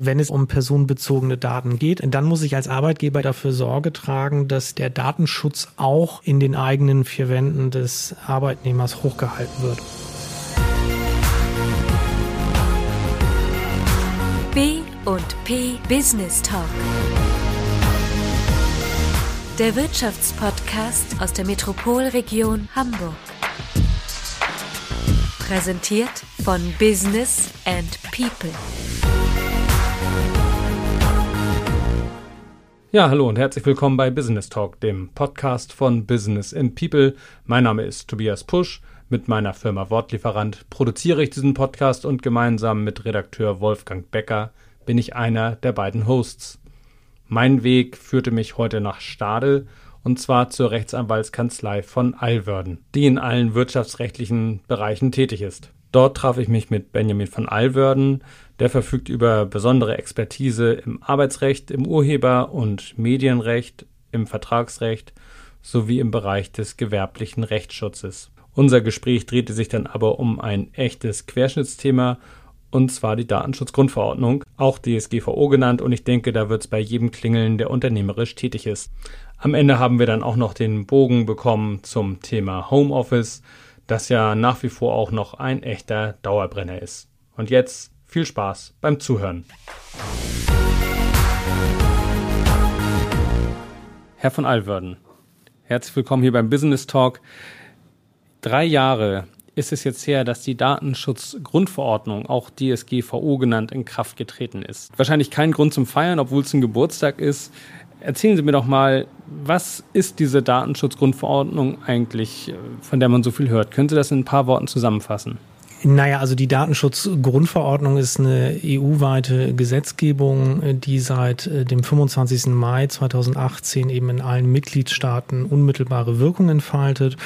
Wenn es um personenbezogene Daten geht, dann muss ich als Arbeitgeber dafür Sorge tragen, dass der Datenschutz auch in den eigenen vier Wänden des Arbeitnehmers hochgehalten wird. B und P Business Talk. Der Wirtschaftspodcast aus der Metropolregion Hamburg. Präsentiert von Business and People. Ja, hallo und herzlich willkommen bei Business Talk, dem Podcast von Business and People. Mein Name ist Tobias Pusch. Mit meiner Firma Wortlieferant produziere ich diesen Podcast und gemeinsam mit Redakteur Wolfgang Becker bin ich einer der beiden Hosts. Mein Weg führte mich heute nach Stadel und zwar zur Rechtsanwaltskanzlei von Alwörden, die in allen wirtschaftsrechtlichen Bereichen tätig ist. Dort traf ich mich mit Benjamin von Alwörden, der verfügt über besondere Expertise im Arbeitsrecht, im Urheber- und Medienrecht, im Vertragsrecht sowie im Bereich des gewerblichen Rechtsschutzes. Unser Gespräch drehte sich dann aber um ein echtes Querschnittsthema und zwar die Datenschutzgrundverordnung, auch DSGVO genannt, und ich denke, da wird es bei jedem klingeln, der unternehmerisch tätig ist. Am Ende haben wir dann auch noch den Bogen bekommen zum Thema Homeoffice, das ja nach wie vor auch noch ein echter Dauerbrenner ist. Und jetzt viel Spaß beim Zuhören. Herr von Alwörden, herzlich willkommen hier beim Business Talk. Drei Jahre ist es jetzt her, dass die Datenschutzgrundverordnung, auch DSGVO genannt, in Kraft getreten ist. Wahrscheinlich kein Grund zum Feiern, obwohl es ein Geburtstag ist. Erzählen Sie mir doch mal, was ist diese Datenschutzgrundverordnung eigentlich, von der man so viel hört? Können Sie das in ein paar Worten zusammenfassen? Naja, also die Datenschutzgrundverordnung ist eine EU-weite Gesetzgebung, die seit äh, dem 25. Mai 2018 eben in allen Mitgliedstaaten unmittelbare Wirkung entfaltet.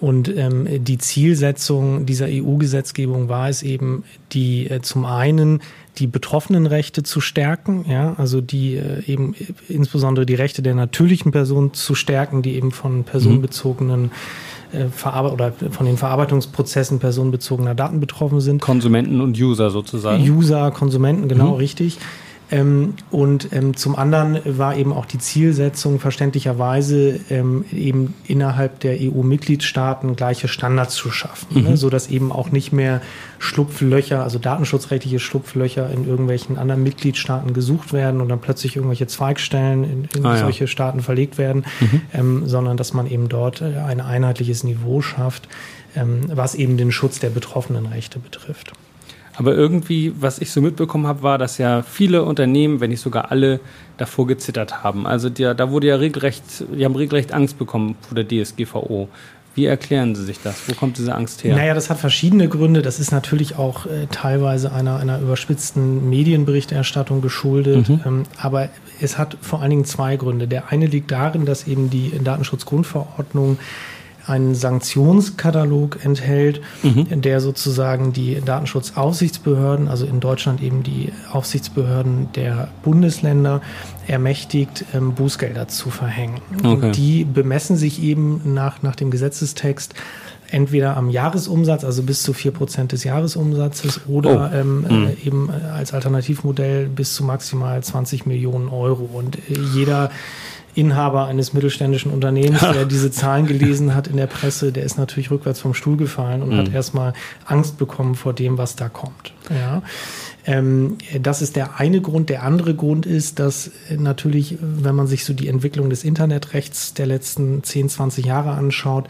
Und ähm, die Zielsetzung dieser EU-Gesetzgebung war es eben, die äh, zum einen die Betroffenenrechte zu stärken, ja, also die äh, eben insbesondere die Rechte der natürlichen Personen zu stärken, die eben von personenbezogenen mhm äh, Verarbeit oder von den Verarbeitungsprozessen personenbezogener Daten betroffen sind. Konsumenten und User sozusagen. User, Konsumenten, genau, mhm. richtig. Ähm, und ähm, zum anderen war eben auch die Zielsetzung verständlicherweise ähm, eben innerhalb der EU-Mitgliedstaaten gleiche Standards zu schaffen, ne? mhm. ne, so dass eben auch nicht mehr Schlupflöcher, also datenschutzrechtliche Schlupflöcher in irgendwelchen anderen Mitgliedstaaten gesucht werden und dann plötzlich irgendwelche Zweigstellen in, in ah, solche ja. Staaten verlegt werden, mhm. ähm, sondern dass man eben dort äh, ein einheitliches Niveau schafft, ähm, was eben den Schutz der betroffenen Rechte betrifft. Aber irgendwie, was ich so mitbekommen habe, war, dass ja viele Unternehmen, wenn nicht sogar alle, davor gezittert haben. Also die, da wurde ja regelrecht, die haben regelrecht Angst bekommen vor der DSGVO. Wie erklären Sie sich das? Wo kommt diese Angst her? Naja, das hat verschiedene Gründe. Das ist natürlich auch äh, teilweise einer, einer überspitzten Medienberichterstattung geschuldet. Mhm. Ähm, aber es hat vor allen Dingen zwei Gründe. Der eine liegt darin, dass eben die Datenschutzgrundverordnung einen Sanktionskatalog enthält, mhm. der sozusagen die Datenschutzaufsichtsbehörden, also in Deutschland eben die Aufsichtsbehörden der Bundesländer, ermächtigt, ähm, Bußgelder zu verhängen. Okay. Und die bemessen sich eben nach, nach dem Gesetzestext entweder am Jahresumsatz, also bis zu vier Prozent des Jahresumsatzes, oder oh. ähm, mhm. äh, eben als Alternativmodell bis zu maximal 20 Millionen Euro. Und äh, jeder Inhaber eines mittelständischen Unternehmens, der diese Zahlen gelesen hat in der Presse, der ist natürlich rückwärts vom Stuhl gefallen und mhm. hat erstmal Angst bekommen vor dem, was da kommt. Ja. Ähm, das ist der eine Grund. Der andere Grund ist, dass natürlich, wenn man sich so die Entwicklung des Internetrechts der letzten 10, 20 Jahre anschaut,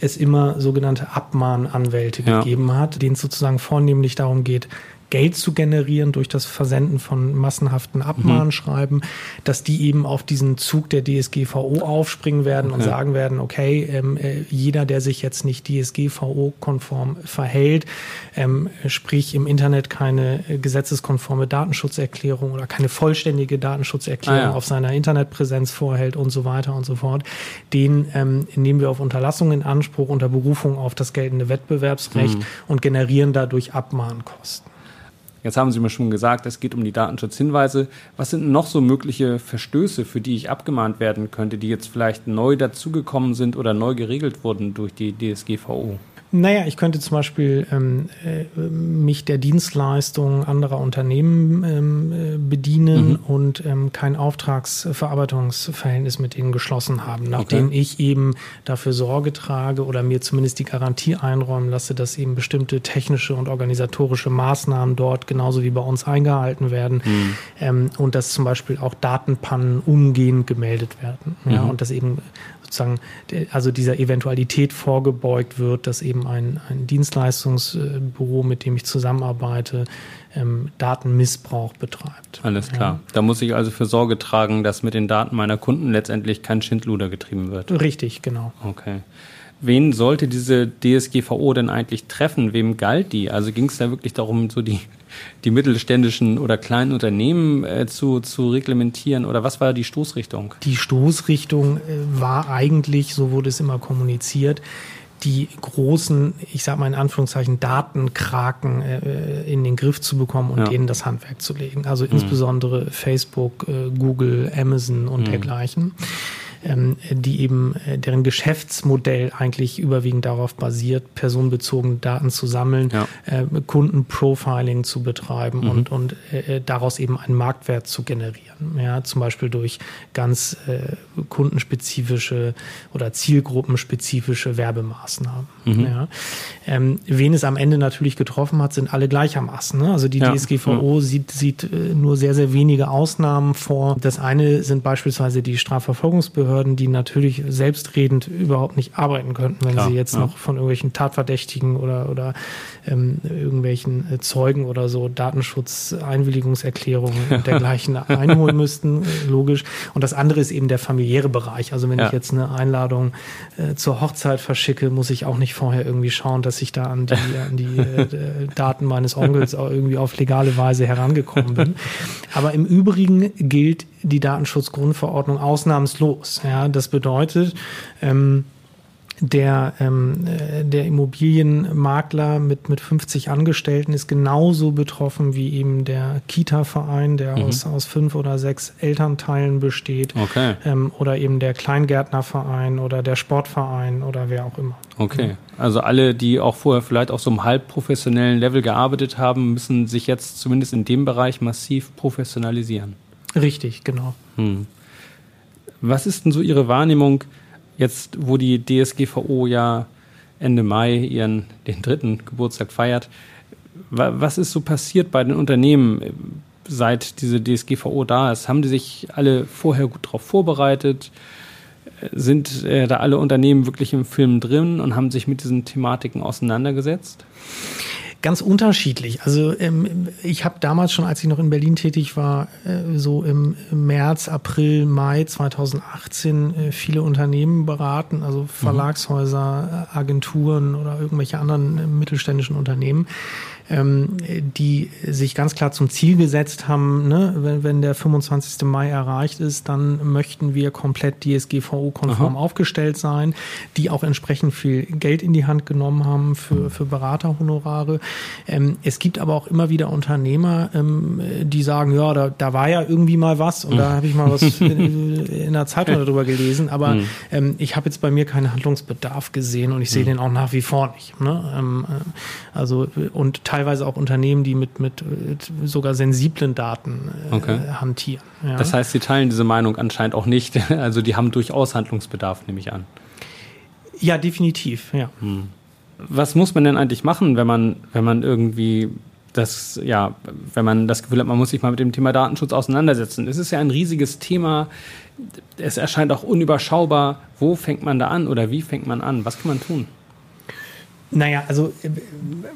es immer sogenannte Abmahnanwälte ja. gegeben hat, denen es sozusagen vornehmlich darum geht, Geld zu generieren durch das Versenden von massenhaften Abmahnschreiben, mhm. dass die eben auf diesen Zug der DSGVO aufspringen werden okay. und sagen werden, okay, ähm, äh, jeder, der sich jetzt nicht DSGVO-konform verhält, ähm, sprich im Internet keine äh, gesetzeskonforme Datenschutzerklärung oder keine vollständige Datenschutzerklärung ah, ja. auf seiner Internetpräsenz vorhält und so weiter und so fort, den ähm, nehmen wir auf Unterlassung in Anspruch unter Berufung auf das geltende Wettbewerbsrecht mhm. und generieren dadurch Abmahnkosten. Jetzt haben Sie mir schon gesagt, es geht um die Datenschutzhinweise. Was sind noch so mögliche Verstöße, für die ich abgemahnt werden könnte, die jetzt vielleicht neu dazugekommen sind oder neu geregelt wurden durch die DSGVO? Naja, ich könnte zum Beispiel ähm, äh, mich der Dienstleistung anderer Unternehmen ähm, äh, bedienen mhm. und ähm, kein Auftragsverarbeitungsverhältnis mit ihnen geschlossen haben, nachdem okay. ich eben dafür Sorge trage oder mir zumindest die Garantie einräumen lasse, dass eben bestimmte technische und organisatorische Maßnahmen dort genauso wie bei uns eingehalten werden mhm. ähm, und dass zum Beispiel auch Datenpannen umgehend gemeldet werden. Ja, mhm. und dass eben sozusagen also dieser Eventualität vorgebeugt wird, dass eben ein, ein Dienstleistungsbüro, mit dem ich zusammenarbeite, ähm, Datenmissbrauch betreibt. Alles klar. Ja. Da muss ich also für Sorge tragen, dass mit den Daten meiner Kunden letztendlich kein Schindluder getrieben wird. Richtig, genau. Okay. Wen sollte diese DSGVO denn eigentlich treffen? Wem galt die? Also ging es da wirklich darum, so die die mittelständischen oder kleinen Unternehmen äh, zu, zu reglementieren? Oder was war die Stoßrichtung? Die Stoßrichtung äh, war eigentlich, so wurde es immer kommuniziert, die großen, ich sage mal in Anführungszeichen, Datenkraken äh, in den Griff zu bekommen und ja. denen das Handwerk zu legen. Also mhm. insbesondere Facebook, äh, Google, Amazon und mhm. dergleichen die eben, äh, deren Geschäftsmodell eigentlich überwiegend darauf basiert, personenbezogene Daten zu sammeln, ja. äh, Kundenprofiling zu betreiben mhm. und, und äh, daraus eben einen Marktwert zu generieren. Ja, zum Beispiel durch ganz kundenspezifische oder zielgruppenspezifische Werbemaßnahmen. Mhm. Ja. Ähm, wen es am Ende natürlich getroffen hat, sind alle gleichermaßen. Ne? Also die ja. DSGVO sieht, sieht nur sehr, sehr wenige Ausnahmen vor. Das eine sind beispielsweise die Strafverfolgungsbehörden, Behörden, die natürlich selbstredend überhaupt nicht arbeiten könnten, wenn Klar, sie jetzt ja. noch von irgendwelchen Tatverdächtigen oder, oder ähm, irgendwelchen äh, Zeugen oder so Datenschutzeinwilligungserklärungen und dergleichen einholen müssten, äh, logisch. Und das andere ist eben der familiäre Bereich. Also wenn ja. ich jetzt eine Einladung äh, zur Hochzeit verschicke, muss ich auch nicht vorher irgendwie schauen, dass ich da an die, an die äh, Daten meines Onkels auch irgendwie auf legale Weise herangekommen bin. Aber im Übrigen gilt die Datenschutzgrundverordnung ausnahmslos. Ja, das bedeutet, ähm, der, ähm, äh, der Immobilienmakler mit, mit 50 Angestellten ist genauso betroffen wie eben der Kita-Verein, der mhm. aus, aus fünf oder sechs Elternteilen besteht. Okay. Ähm, oder eben der Kleingärtnerverein oder der Sportverein oder wer auch immer. Okay. Also alle, die auch vorher vielleicht auf so einem halbprofessionellen Level gearbeitet haben, müssen sich jetzt zumindest in dem Bereich massiv professionalisieren. Richtig, genau. Hm. Was ist denn so Ihre Wahrnehmung jetzt, wo die DSGVO ja Ende Mai ihren den dritten Geburtstag feiert? Was ist so passiert bei den Unternehmen, seit diese DSGVO da ist? Haben die sich alle vorher gut darauf vorbereitet? Sind äh, da alle Unternehmen wirklich im Film drin und haben sich mit diesen Thematiken auseinandergesetzt? Ganz unterschiedlich. Also ähm, ich habe damals schon, als ich noch in Berlin tätig war, äh, so im März, April, Mai 2018 äh, viele Unternehmen beraten, also mhm. Verlagshäuser, Agenturen oder irgendwelche anderen äh, mittelständischen Unternehmen ähm, die sich ganz klar zum Ziel gesetzt haben, ne, wenn, wenn der 25. Mai erreicht ist, dann möchten wir komplett DSGVO-konform aufgestellt sein, die auch entsprechend viel Geld in die Hand genommen haben für, für Beraterhonorare. Ähm, es gibt aber auch immer wieder Unternehmer, ähm, die sagen, ja, da, da war ja irgendwie mal was und mhm. da habe ich mal was in, in der Zeitung darüber gelesen, aber mhm. ähm, ich habe jetzt bei mir keinen Handlungsbedarf gesehen und ich sehe mhm. den auch nach wie vor nicht. Ne? Ähm, äh, also und teilweise teilweise auch Unternehmen, die mit, mit sogar sensiblen Daten äh, okay. hantieren. Ja. Das heißt, Sie teilen diese Meinung anscheinend auch nicht. Also die haben durchaus Handlungsbedarf, nehme ich an. Ja, definitiv, ja. Hm. Was muss man denn eigentlich machen, wenn man, wenn man irgendwie das, ja, wenn man das Gefühl hat, man muss sich mal mit dem Thema Datenschutz auseinandersetzen? Es ist ja ein riesiges Thema. Es erscheint auch unüberschaubar. Wo fängt man da an oder wie fängt man an? Was kann man tun? Naja, also äh,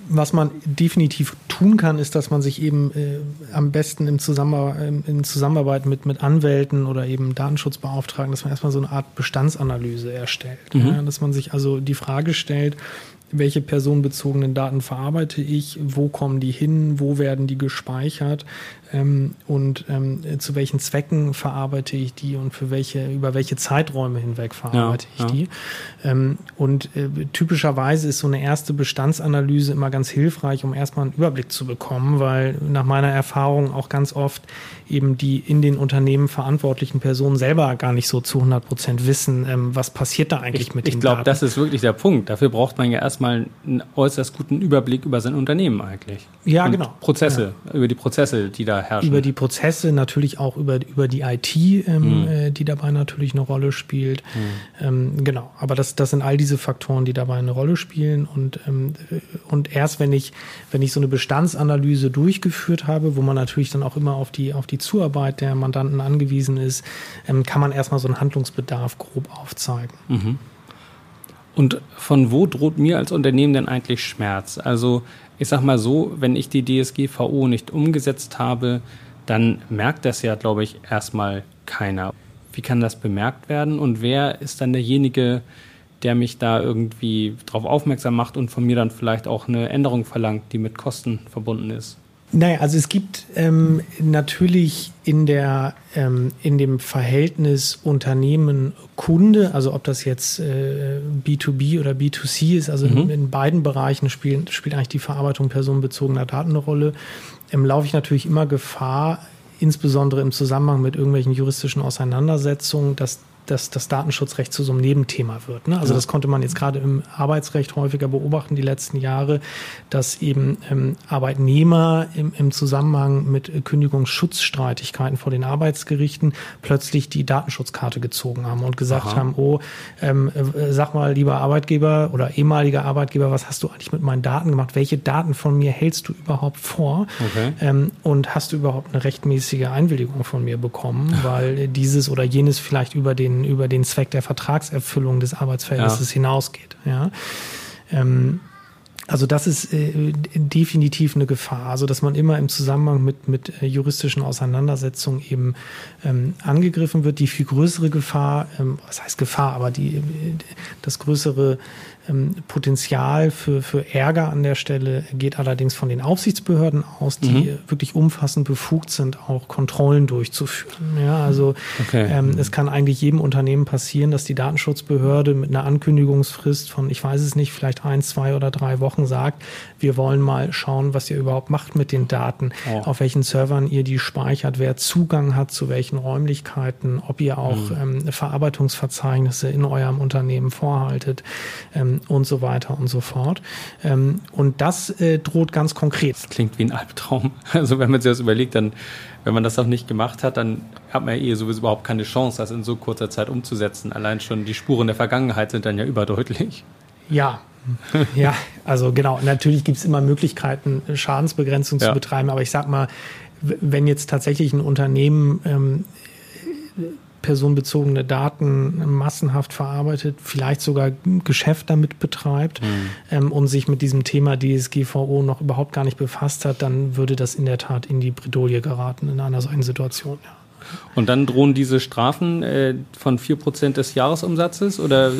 was man definitiv tun kann, ist, dass man sich eben äh, am besten im Zusammenarbeit, in Zusammenarbeit mit, mit Anwälten oder eben Datenschutzbeauftragten, dass man erstmal so eine Art Bestandsanalyse erstellt. Mhm. Ja, dass man sich also die Frage stellt, welche personenbezogenen Daten verarbeite ich, wo kommen die hin, wo werden die gespeichert, ähm, und ähm, zu welchen Zwecken verarbeite ich die und für welche, über welche Zeiträume hinweg verarbeite ja, ich ja. die. Ähm, und äh, typischerweise ist so eine erste Bestandsanalyse immer ganz hilfreich, um erstmal einen Überblick zu bekommen, weil nach meiner Erfahrung auch ganz oft eben die in den Unternehmen verantwortlichen Personen selber gar nicht so zu 100 Prozent wissen, ähm, was passiert da eigentlich ich, mit ich den Ich glaube, das ist wirklich der Punkt. Dafür braucht man ja erstmal einen äußerst guten Überblick über sein Unternehmen eigentlich. Ja, Und genau. Prozesse, ja. über die Prozesse, die da herrschen. Über die Prozesse, natürlich auch über, über die IT, ähm, mhm. äh, die dabei natürlich eine Rolle spielt. Mhm. Ähm, genau, aber das, das sind all diese Faktoren, die dabei eine Rolle spielen. Und, ähm, und erst wenn ich, wenn ich so eine Bestandsanalyse durchgeführt habe, wo man natürlich dann auch immer auf die, auf die Zuarbeit der Mandanten angewiesen ist, ähm, kann man erstmal so einen Handlungsbedarf grob aufzeigen. Mhm. Und von wo droht mir als Unternehmen denn eigentlich Schmerz? Also ich sag mal so, wenn ich die DSGVO nicht umgesetzt habe, dann merkt das ja, glaube ich, erstmal keiner. Wie kann das bemerkt werden und wer ist dann derjenige, der mich da irgendwie darauf aufmerksam macht und von mir dann vielleicht auch eine Änderung verlangt, die mit Kosten verbunden ist? Naja, also es gibt ähm, natürlich in der ähm, in dem Verhältnis Unternehmen-Kunde, also ob das jetzt äh, B2B oder B2C ist, also mhm. in, in, beiden Bereichen spielt, spielt eigentlich die Verarbeitung personenbezogener Daten eine Rolle, ähm, laufe ich natürlich immer Gefahr, insbesondere im Zusammenhang mit irgendwelchen juristischen Auseinandersetzungen, dass dass das Datenschutzrecht zu so einem Nebenthema wird. Ne? Also ja. das konnte man jetzt gerade im Arbeitsrecht häufiger beobachten die letzten Jahre, dass eben ähm, Arbeitnehmer im, im Zusammenhang mit Kündigungsschutzstreitigkeiten vor den Arbeitsgerichten plötzlich die Datenschutzkarte gezogen haben und gesagt Aha. haben, oh, ähm, äh, sag mal, lieber Arbeitgeber oder ehemaliger Arbeitgeber, was hast du eigentlich mit meinen Daten gemacht? Welche Daten von mir hältst du überhaupt vor? Okay. Ähm, und hast du überhaupt eine rechtmäßige Einwilligung von mir bekommen? Weil dieses oder jenes vielleicht über den den, über den Zweck der Vertragserfüllung des Arbeitsverhältnisses ja. hinausgeht. Ja. Ähm, also das ist äh, definitiv eine Gefahr, also dass man immer im Zusammenhang mit, mit äh, juristischen Auseinandersetzungen eben ähm, angegriffen wird. Die viel größere Gefahr, ähm, was heißt Gefahr, aber die, äh, das größere Potenzial für, für Ärger an der Stelle geht allerdings von den Aufsichtsbehörden aus, die mhm. wirklich umfassend befugt sind, auch Kontrollen durchzuführen. Ja, also okay. ähm, es kann eigentlich jedem Unternehmen passieren, dass die Datenschutzbehörde mit einer Ankündigungsfrist von, ich weiß es nicht, vielleicht ein, zwei oder drei Wochen sagt, wir wollen mal schauen, was ihr überhaupt macht mit den Daten, oh. auf welchen Servern ihr die speichert, wer Zugang hat zu welchen Räumlichkeiten, ob ihr auch mhm. ähm, Verarbeitungsverzeichnisse in eurem Unternehmen vorhaltet. Ähm, und so weiter und so fort. Ähm, und das äh, droht ganz konkret. Das klingt wie ein Albtraum. Also wenn man sich das überlegt, dann, wenn man das noch nicht gemacht hat, dann hat man ja eh sowieso überhaupt keine Chance, das in so kurzer Zeit umzusetzen. Allein schon die Spuren der Vergangenheit sind dann ja überdeutlich. Ja, ja, also genau, natürlich gibt es immer Möglichkeiten, Schadensbegrenzung ja. zu betreiben, aber ich sag mal, wenn jetzt tatsächlich ein Unternehmen ähm, personenbezogene Daten massenhaft verarbeitet, vielleicht sogar Geschäft damit betreibt mhm. ähm, und sich mit diesem Thema DSGVO noch überhaupt gar nicht befasst hat, dann würde das in der Tat in die Bredouille geraten in einer solchen Situation. Ja. Und dann drohen diese Strafen äh, von 4% des Jahresumsatzes oder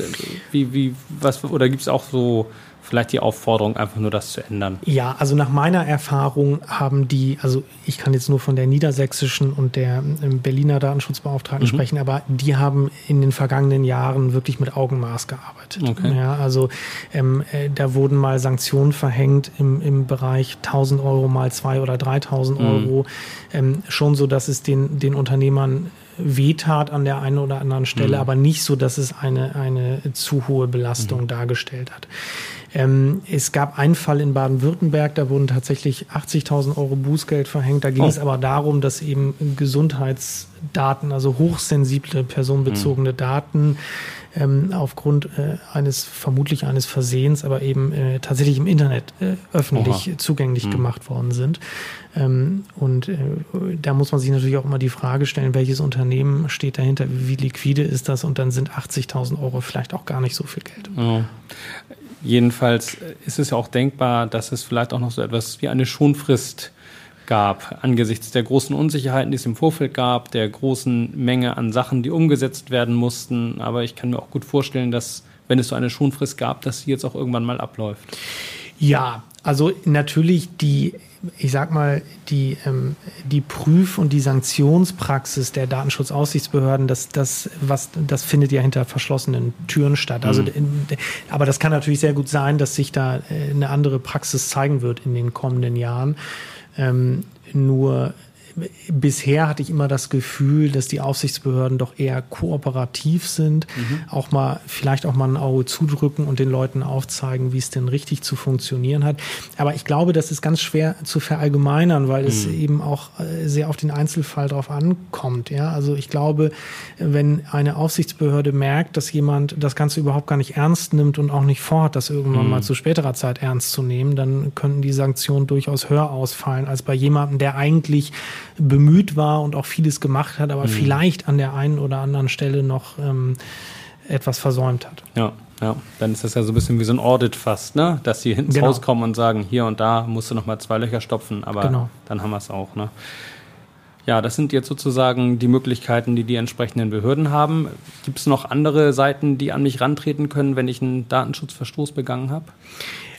wie, wie, was, oder gibt es auch so vielleicht die Aufforderung, einfach nur das zu ändern? Ja, also nach meiner Erfahrung haben die, also ich kann jetzt nur von der niedersächsischen und der ähm, Berliner Datenschutzbeauftragten mhm. sprechen, aber die haben in den vergangenen Jahren wirklich mit Augenmaß gearbeitet. Okay. Ja, also ähm, äh, da wurden mal Sanktionen verhängt im, im Bereich 1000 Euro mal 2 oder 3000 mhm. Euro, ähm, schon so, dass es den, den Unternehmern wehtat an der einen oder anderen Stelle, mhm. aber nicht so, dass es eine, eine zu hohe Belastung mhm. dargestellt hat. Ähm, es gab einen Fall in Baden-Württemberg, da wurden tatsächlich 80.000 Euro Bußgeld verhängt. Da ging oh. es aber darum, dass eben Gesundheitsdaten, also hochsensible personenbezogene mhm. Daten, ähm, aufgrund äh, eines vermutlich eines Versehens, aber eben äh, tatsächlich im Internet äh, öffentlich Oha. zugänglich mhm. gemacht worden sind. Ähm, und äh, da muss man sich natürlich auch immer die Frage stellen, welches Unternehmen steht dahinter, wie liquide ist das und dann sind 80.000 Euro vielleicht auch gar nicht so viel Geld. Oh. Jedenfalls ist es ja auch denkbar, dass es vielleicht auch noch so etwas wie eine Schonfrist gab, angesichts der großen Unsicherheiten, die es im Vorfeld gab, der großen Menge an Sachen, die umgesetzt werden mussten. Aber ich kann mir auch gut vorstellen, dass, wenn es so eine Schonfrist gab, dass sie jetzt auch irgendwann mal abläuft. Ja, also natürlich die ich sag mal, die, ähm, die Prüf- und die Sanktionspraxis der Datenschutzaufsichtsbehörden, das, das, was, das findet ja hinter verschlossenen Türen statt. Also, mhm. aber das kann natürlich sehr gut sein, dass sich da äh, eine andere Praxis zeigen wird in den kommenden Jahren. Ähm, nur bisher hatte ich immer das Gefühl, dass die Aufsichtsbehörden doch eher kooperativ sind, mhm. auch mal vielleicht auch mal ein Auge zudrücken und den Leuten aufzeigen, wie es denn richtig zu funktionieren hat. Aber ich glaube, das ist ganz schwer zu verallgemeinern, weil mhm. es eben auch äh, sehr auf den Einzelfall drauf ankommt. Ja, also ich glaube, wenn eine Aufsichtsbehörde merkt, dass jemand das Ganze überhaupt gar nicht ernst nimmt und auch nicht vorhat, das irgendwann mhm. mal zu späterer Zeit ernst zu nehmen, dann könnten die Sanktionen durchaus höher ausfallen als bei jemandem, der eigentlich bemüht war und auch vieles gemacht hat, aber mhm. vielleicht an der einen oder anderen Stelle noch ähm, etwas versäumt hat. Ja. Ja, dann ist das ja so ein bisschen wie so ein Audit fast, ne? Dass sie hinten genau. rauskommen und sagen, hier und da musst du nochmal zwei Löcher stopfen, aber genau. dann haben wir es auch, ne? Ja, das sind jetzt sozusagen die Möglichkeiten, die die entsprechenden Behörden haben. Gibt es noch andere Seiten, die an mich rantreten können, wenn ich einen Datenschutzverstoß begangen habe?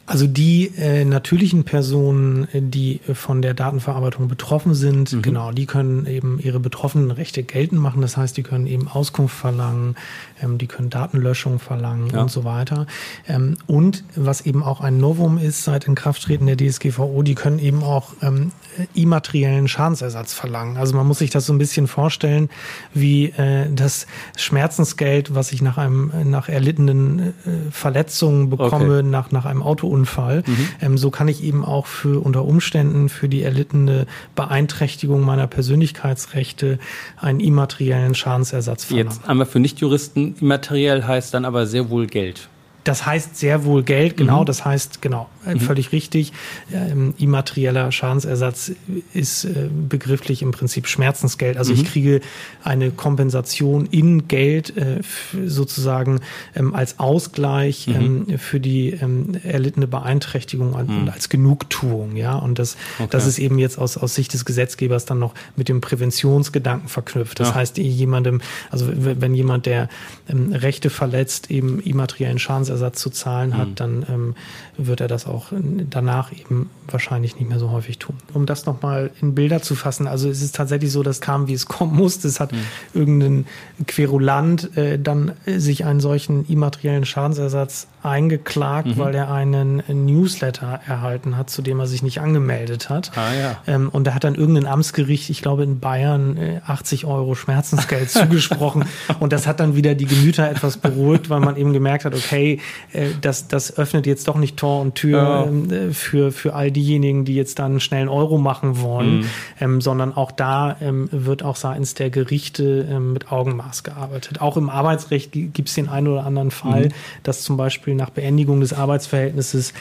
Also die äh, natürlichen Personen, äh, die äh, von der Datenverarbeitung betroffen sind, mhm. genau, die können eben ihre betroffenen Rechte geltend machen. Das heißt, die können eben Auskunft verlangen, ähm, die können Datenlöschung verlangen ja. und so weiter. Ähm, und was eben auch ein Novum ist seit Inkrafttreten der DSGVO, die können eben auch ähm, immateriellen Schadensersatz verlangen. Also man muss sich das so ein bisschen vorstellen, wie äh, das Schmerzensgeld, was ich nach einem nach erlittenen äh, Verletzungen bekomme, okay. nach nach einem Autounfall. Mhm. Ähm, so kann ich eben auch für unter Umständen für die erlittene Beeinträchtigung meiner Persönlichkeitsrechte einen immateriellen Schadensersatz verlangen. Jetzt einmal für Nichtjuristen immateriell heißt dann aber sehr wohl Geld. Das heißt sehr wohl Geld, genau. Mhm. Das heißt, genau, äh, mhm. völlig richtig. Ähm, immaterieller Schadensersatz ist äh, begrifflich im Prinzip Schmerzensgeld. Also mhm. ich kriege eine Kompensation in Geld äh, sozusagen ähm, als Ausgleich mhm. ähm, für die ähm, erlittene Beeinträchtigung und mhm. als Genugtuung. Ja, und das, okay. das ist eben jetzt aus, aus Sicht des Gesetzgebers dann noch mit dem Präventionsgedanken verknüpft. Das ja. heißt, jemandem, also wenn jemand, der ähm, Rechte verletzt, eben immateriellen Schadensersatz Schadensersatz zu zahlen hat, mhm. dann ähm, wird er das auch danach eben wahrscheinlich nicht mehr so häufig tun. Um das nochmal in Bilder zu fassen, also es ist tatsächlich so, dass kam, wie es kommen musste. Es hat mhm. irgendein Querulant äh, dann sich einen solchen immateriellen Schadensersatz eingeklagt, mhm. weil er einen Newsletter erhalten hat, zu dem er sich nicht angemeldet hat. Ah, ja. ähm, und da hat dann irgendein Amtsgericht, ich glaube in Bayern, äh, 80 Euro Schmerzensgeld zugesprochen. Und das hat dann wieder die Gemüter etwas beruhigt, weil man eben gemerkt hat, okay, äh, das, das öffnet jetzt doch nicht Tor und Tür ja. Ähm, äh, für, für all diejenigen, die jetzt dann schnell einen Euro machen wollen, mhm. ähm, sondern auch da ähm, wird auch seitens der Gerichte ähm, mit Augenmaß gearbeitet. Auch im Arbeitsrecht gibt es den einen oder anderen Fall, mhm. dass zum Beispiel nach Beendigung des Arbeitsverhältnisses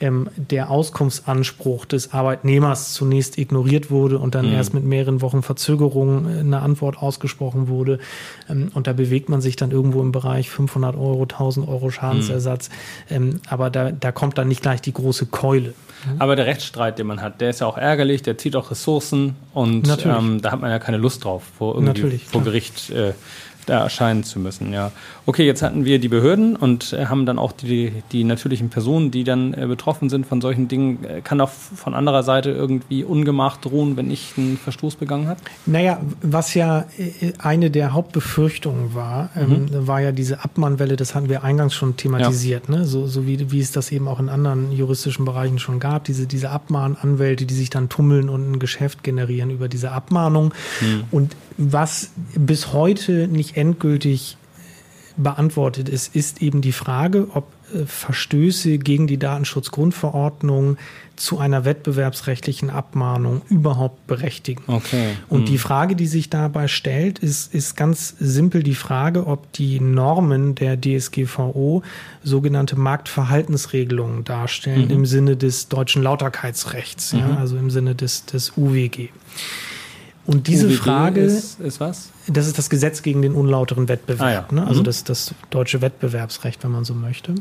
ähm, der Auskunftsanspruch des Arbeitnehmers zunächst ignoriert wurde und dann mhm. erst mit mehreren Wochen Verzögerung äh, eine Antwort ausgesprochen wurde. Ähm, und da bewegt man sich dann irgendwo im Bereich 500 Euro, 1000 Euro Schadensersatz. Mhm. Ähm, aber da, da kommt dann nicht gleich die große Keule. Aber der Rechtsstreit, den man hat, der ist ja auch ärgerlich, der zieht auch Ressourcen und ähm, da hat man ja keine Lust drauf, vor, irgendwie, Natürlich, vor Gericht äh, da erscheinen zu müssen. Ja. Okay, jetzt hatten wir die Behörden und äh, haben dann auch die, die natürlichen Personen, die dann äh, betroffen sind von solchen Dingen. Äh, kann auch von anderer Seite irgendwie Ungemach drohen, wenn ich einen Verstoß begangen habe? Naja, was ja eine der Hauptbefürchtungen war, ähm, mhm. war ja diese Abmahnwelle, das hatten wir eingangs schon thematisiert, ja. ne? so, so wie, wie es das eben auch in anderen juristischen Bereichen schon gab, diese, diese Abmahnanwälte, die sich dann tummeln und ein Geschäft generieren über diese Abmahnung. Mhm. Und was bis heute nicht endgültig beantwortet ist, ist eben die Frage, ob äh, Verstöße gegen die Datenschutzgrundverordnung zu einer wettbewerbsrechtlichen Abmahnung überhaupt berechtigen. Okay. Und hm. die Frage, die sich dabei stellt, ist, ist ganz simpel die Frage, ob die Normen der DSGVO sogenannte Marktverhaltensregelungen darstellen mhm. im Sinne des deutschen Lauterkeitsrechts, mhm. ja, also im Sinne des, des UWG. Und diese UWG Frage ist, ist, was? Das ist das Gesetz gegen den unlauteren Wettbewerb, ah, ja. ne? also mhm. das, das deutsche Wettbewerbsrecht, wenn man so möchte.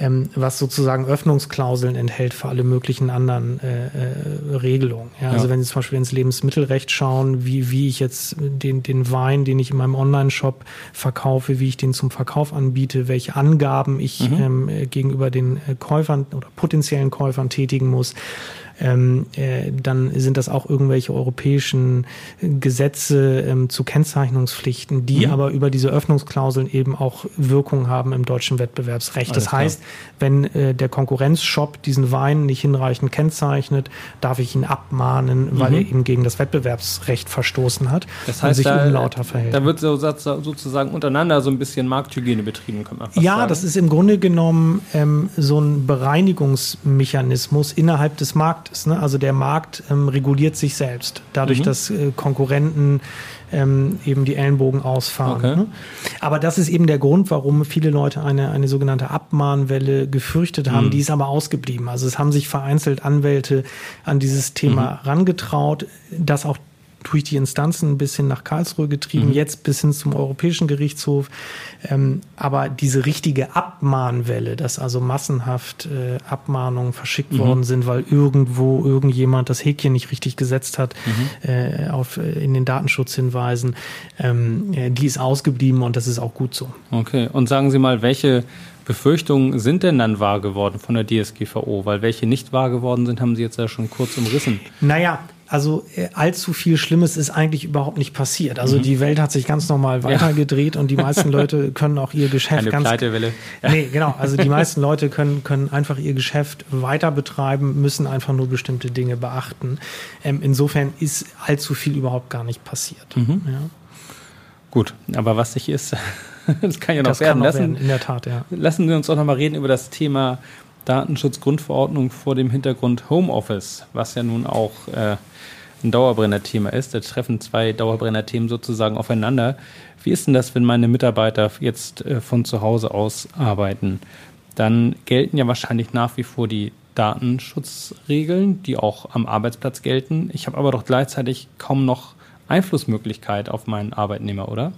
Ähm, was sozusagen Öffnungsklauseln enthält für alle möglichen anderen äh, äh, Regelungen. Ja, also wenn Sie zum Beispiel ins Lebensmittelrecht schauen, wie, wie ich jetzt den, den Wein, den ich in meinem Online-Shop verkaufe, wie ich den zum Verkauf anbiete, welche Angaben ich mhm. ähm, gegenüber den äh, Käufern oder potenziellen Käufern tätigen muss, ähm, äh, dann sind das auch irgendwelche europäischen Gesetze ähm, zu Kennzeichnungspflichten, die mhm. aber über diese Öffnungsklauseln eben auch Wirkung haben im deutschen Wettbewerbsrecht. Alles das heißt, klar. wenn äh, der Konkurrenzshop diesen Wein nicht hinreichend kennzeichnet, darf ich ihn abmahnen, weil mhm. er eben gegen das Wettbewerbsrecht verstoßen hat das heißt, und sich da, unlauter verhält. Da wird so, sozusagen untereinander so ein bisschen Markthygiene betrieben, kann man Ja, sagen. das ist im Grunde genommen ähm, so ein Bereinigungsmechanismus innerhalb des Marktes. Ne? Also der Markt ähm, reguliert sich selbst, dadurch, mhm. dass äh, Konkurrenten ähm, eben die Ellenbogen ausfahren. Okay. Ne? Aber das ist eben der Grund, warum viele Leute eine, eine sogenannte Abmahnwelle gefürchtet haben. Mhm. Die ist aber ausgeblieben. Also es haben sich vereinzelt Anwälte an dieses Thema mhm. rangetraut, das auch durch die Instanzen bis hin nach Karlsruhe getrieben, mhm. jetzt bis hin zum Europäischen Gerichtshof. Ähm, aber diese richtige Abmahnwelle, dass also massenhaft äh, Abmahnungen verschickt mhm. worden sind, weil irgendwo irgendjemand das Häkchen nicht richtig gesetzt hat mhm. äh, auf, äh, in den Datenschutzhinweisen, ähm, äh, die ist ausgeblieben und das ist auch gut so. Okay, und sagen Sie mal, welche Befürchtungen sind denn dann wahr geworden von der DSGVO? Weil welche nicht wahr geworden sind, haben Sie jetzt ja schon kurz umrissen. Naja, also äh, allzu viel Schlimmes ist eigentlich überhaupt nicht passiert. Also mhm. die Welt hat sich ganz normal weitergedreht ja. und die meisten Leute können auch ihr Geschäft Eine ganz Pleitewelle. Ja. Nee, genau. Also die meisten Leute können können einfach ihr Geschäft weiter betreiben, müssen einfach nur bestimmte Dinge beachten. Ähm, insofern ist allzu viel überhaupt gar nicht passiert. Mhm. Ja. Gut, aber was sich ist, das kann ja noch das werden. Lassen, werden. In der Tat, ja. Lassen Sie uns auch noch mal reden über das Thema Datenschutzgrundverordnung vor dem Hintergrund Homeoffice, was ja nun auch äh, ein Dauerbrenner-Thema ist. Da treffen zwei Dauerbrenner-Themen sozusagen aufeinander. Wie ist denn das, wenn meine Mitarbeiter jetzt äh, von zu Hause aus arbeiten? Dann gelten ja wahrscheinlich nach wie vor die Datenschutzregeln, die auch am Arbeitsplatz gelten. Ich habe aber doch gleichzeitig kaum noch Einflussmöglichkeit auf meinen Arbeitnehmer, oder?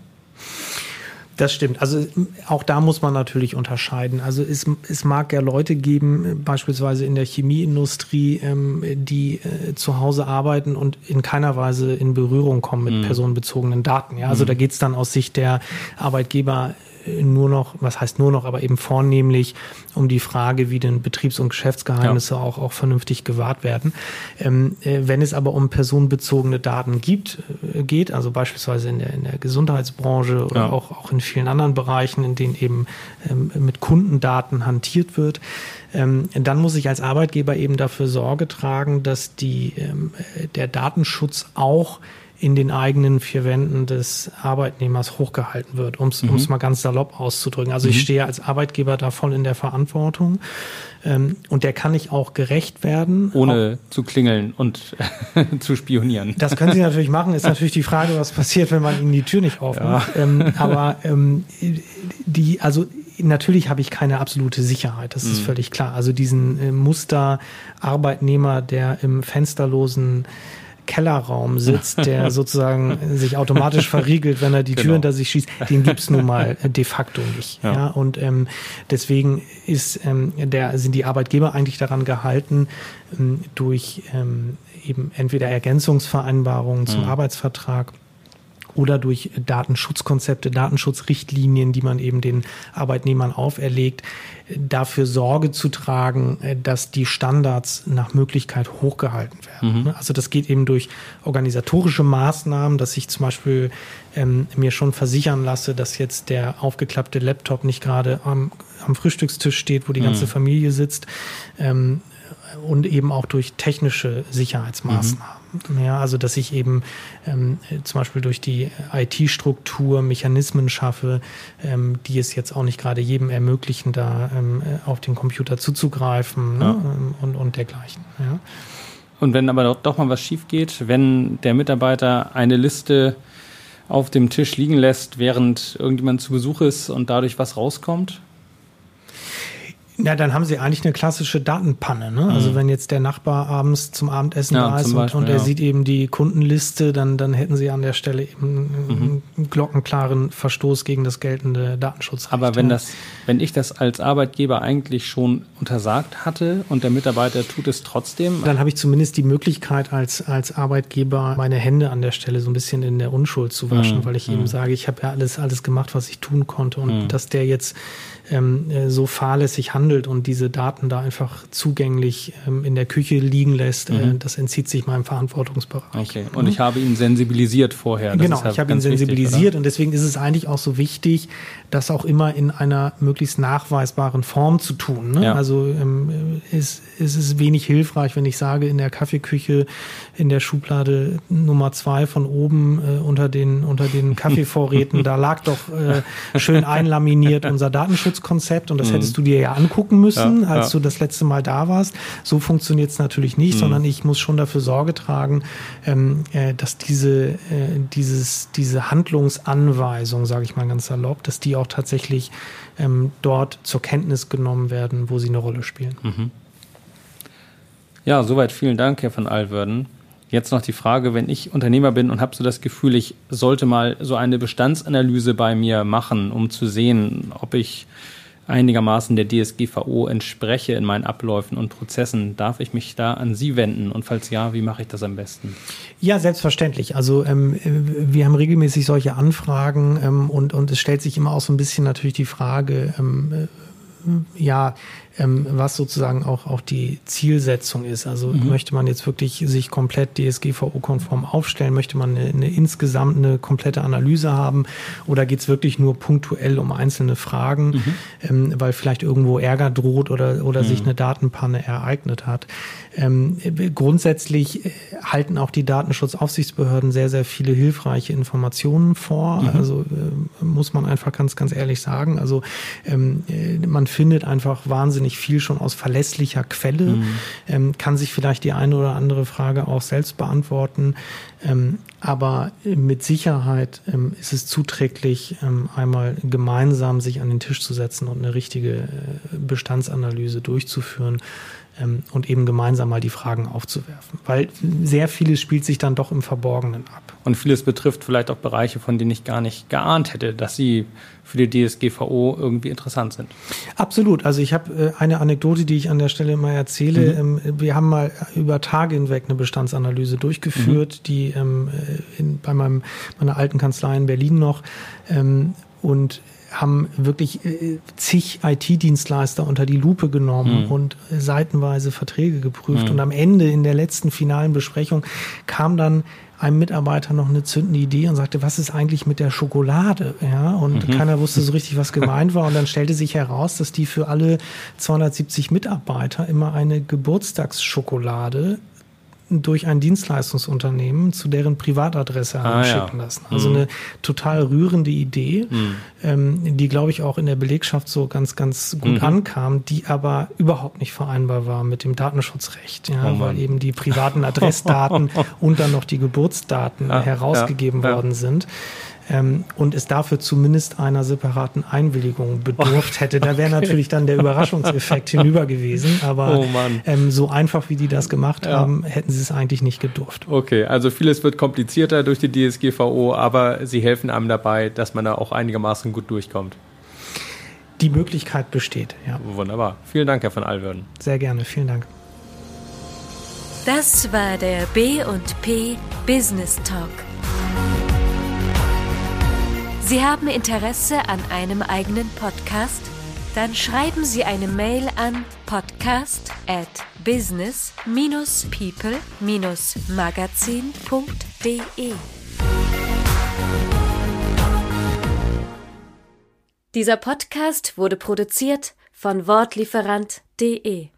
Das stimmt. Also auch da muss man natürlich unterscheiden. Also es, es mag ja Leute geben, beispielsweise in der Chemieindustrie, ähm, die äh, zu Hause arbeiten und in keiner Weise in Berührung kommen mit mhm. personenbezogenen Daten. Ja, also mhm. da geht's dann aus Sicht der Arbeitgeber nur noch, was heißt nur noch, aber eben vornehmlich um die Frage, wie denn Betriebs- und Geschäftsgeheimnisse ja. auch, auch vernünftig gewahrt werden. Ähm, äh, wenn es aber um personenbezogene Daten gibt, äh, geht, also beispielsweise in der, in der Gesundheitsbranche oder ja. auch, auch in vielen anderen Bereichen, in denen eben ähm, mit Kundendaten hantiert wird, ähm, dann muss ich als Arbeitgeber eben dafür Sorge tragen, dass die, ähm, der Datenschutz auch in den eigenen vier Wänden des Arbeitnehmers hochgehalten wird, um es mhm. mal ganz salopp auszudrücken. Also mhm. ich stehe als Arbeitgeber da voll in der Verantwortung ähm, und der kann ich auch gerecht werden. Ohne auch, zu klingeln und zu spionieren. Das können Sie natürlich machen. Ist natürlich die Frage, was passiert, wenn man Ihnen die Tür nicht aufmacht. Ja. Ähm, aber ähm, die, also natürlich habe ich keine absolute Sicherheit, das ist mhm. völlig klar. Also diesen äh, Muster-Arbeitnehmer, der im fensterlosen Kellerraum sitzt, der sozusagen sich automatisch verriegelt, wenn er die genau. Tür hinter sich schießt, den gibt's nun mal de facto nicht. Ja. ja? Und ähm, deswegen ist ähm, der, sind die Arbeitgeber eigentlich daran gehalten, ähm, durch ähm, eben entweder Ergänzungsvereinbarungen zum mhm. Arbeitsvertrag oder durch Datenschutzkonzepte, Datenschutzrichtlinien, die man eben den Arbeitnehmern auferlegt, dafür Sorge zu tragen, dass die Standards nach Möglichkeit hochgehalten werden. Mhm. Also das geht eben durch organisatorische Maßnahmen, dass ich zum Beispiel ähm, mir schon versichern lasse, dass jetzt der aufgeklappte Laptop nicht gerade am, am Frühstückstisch steht, wo die ganze mhm. Familie sitzt. Ähm, und eben auch durch technische Sicherheitsmaßnahmen. Mhm. Ja, also dass ich eben ähm, zum Beispiel durch die IT-Struktur Mechanismen schaffe, ähm, die es jetzt auch nicht gerade jedem ermöglichen, da ähm, auf den Computer zuzugreifen ne? ja. ne? und, und dergleichen. Ja. Und wenn aber doch mal was schief geht, wenn der Mitarbeiter eine Liste auf dem Tisch liegen lässt, während irgendjemand zu Besuch ist und dadurch was rauskommt, ja, dann haben sie eigentlich eine klassische Datenpanne. Ne? Also mhm. Also wenn jetzt der Nachbar abends zum Abendessen ja, da ist Beispiel, und, und, er ja. sieht eben die Kundenliste, dann, dann hätten sie an der Stelle eben mhm. einen glockenklaren Verstoß gegen das geltende Datenschutzrecht. Aber wenn das, wenn ich das als Arbeitgeber eigentlich schon untersagt hatte und der Mitarbeiter tut es trotzdem, dann habe ich zumindest die Möglichkeit als als Arbeitgeber meine Hände an der Stelle so ein bisschen in der Unschuld zu waschen, mhm. weil ich eben mhm. sage, ich habe ja alles alles gemacht, was ich tun konnte und mhm. dass der jetzt ähm, äh, so fahrlässig handelt bundelt und diese Daten da einfach zugänglich ähm, in der Küche liegen lässt, äh, mhm. äh, das entzieht sich meinem Verantwortungsbereich. Okay. Und ich habe ihn sensibilisiert vorher. Das genau, ja ich habe ihn sensibilisiert wichtig, und deswegen ist es eigentlich auch so wichtig, das auch immer in einer möglichst nachweisbaren Form zu tun. Ne? Ja. Also ähm, ist, ist es wenig hilfreich, wenn ich sage, in der Kaffeeküche in der Schublade Nummer zwei von oben äh, unter den unter den Kaffeevorräten, da lag doch äh, schön einlaminiert unser Datenschutzkonzept und das mhm. hättest du dir ja angucken müssen, ja, als ja. du das letzte Mal da warst. So funktioniert es natürlich nicht, mhm. sondern ich muss schon dafür Sorge tragen, ähm, äh, dass diese äh, dieses diese Handlungsanweisung, sage ich mal ganz salopp, dass die auch tatsächlich ähm, dort zur Kenntnis genommen werden, wo sie eine Rolle spielen. Mhm. Ja, soweit vielen Dank, Herr von Alverden. Jetzt noch die Frage, wenn ich Unternehmer bin und habe so das Gefühl, ich sollte mal so eine Bestandsanalyse bei mir machen, um zu sehen, ob ich einigermaßen der DSGVO entspreche in meinen Abläufen und Prozessen. Darf ich mich da an Sie wenden? Und falls ja, wie mache ich das am besten? Ja, selbstverständlich. Also ähm, wir haben regelmäßig solche Anfragen ähm, und, und es stellt sich immer auch so ein bisschen natürlich die Frage, ähm, äh, ja, ähm, was sozusagen auch, auch die Zielsetzung ist. Also mhm. möchte man jetzt wirklich sich komplett DSGVO-konform aufstellen, möchte man eine, eine insgesamt eine komplette Analyse haben oder geht es wirklich nur punktuell um einzelne Fragen, mhm. ähm, weil vielleicht irgendwo Ärger droht oder, oder mhm. sich eine Datenpanne ereignet hat. Ähm, grundsätzlich äh, halten auch die Datenschutzaufsichtsbehörden sehr, sehr viele hilfreiche Informationen vor. Mhm. Also äh, muss man einfach ganz, ganz ehrlich sagen. Also ähm, äh, man findet einfach wahnsinnig wahnsinnig viel schon aus verlässlicher Quelle, mhm. ähm, kann sich vielleicht die eine oder andere Frage auch selbst beantworten. Ähm, aber mit Sicherheit ähm, ist es zuträglich, ähm, einmal gemeinsam sich an den Tisch zu setzen und eine richtige äh, Bestandsanalyse durchzuführen ähm, und eben gemeinsam mal die Fragen aufzuwerfen. Weil sehr vieles spielt sich dann doch im Verborgenen ab. Und vieles betrifft vielleicht auch Bereiche, von denen ich gar nicht geahnt hätte, dass sie für die DSGVO irgendwie interessant sind. Absolut. Also ich habe äh, eine Anekdote, die ich an der Stelle mal erzähle. Mhm. Ähm, wir haben mal über Tage hinweg eine Bestandsanalyse durchgeführt, mhm. die ähm, äh, in, bei meinem, meiner alten Kanzlei in Berlin noch ähm, und haben wirklich äh, zig IT-Dienstleister unter die Lupe genommen mhm. und äh, seitenweise Verträge geprüft. Mhm. Und am Ende in der letzten finalen Besprechung kam dann einem Mitarbeiter noch eine zündende Idee und sagte, was ist eigentlich mit der Schokolade? Ja, und mhm. keiner wusste so richtig, was gemeint war. Und dann stellte sich heraus, dass die für alle 270 Mitarbeiter immer eine Geburtstagsschokolade durch ein Dienstleistungsunternehmen zu deren Privatadresse ah, schicken ja. lassen. Also mhm. eine total rührende Idee, mhm. ähm, die, glaube ich, auch in der Belegschaft so ganz, ganz gut mhm. ankam, die aber überhaupt nicht vereinbar war mit dem Datenschutzrecht, ja, oh weil eben die privaten Adressdaten und dann noch die Geburtsdaten ja, herausgegeben worden sind ähm, und es dafür zumindest einer separaten Einwilligung bedurft hätte. Da wäre natürlich dann der Überraschungseffekt hinüber gewesen, aber oh ähm, so einfach wie die das gemacht ja. haben, hätten sie es eigentlich nicht gedurft. Okay, also vieles wird komplizierter durch die DSGVO, aber sie helfen einem dabei, dass man da auch einigermaßen gut durchkommt. Die Möglichkeit besteht, ja. Wunderbar. Vielen Dank, Herr von Alverden. Sehr gerne, vielen Dank. Das war der B&P Business Talk. Sie haben Interesse an einem eigenen Podcast? Dann schreiben Sie eine Mail an podcast at business-people-magazin.de. Dieser Podcast wurde produziert von Wortlieferant.de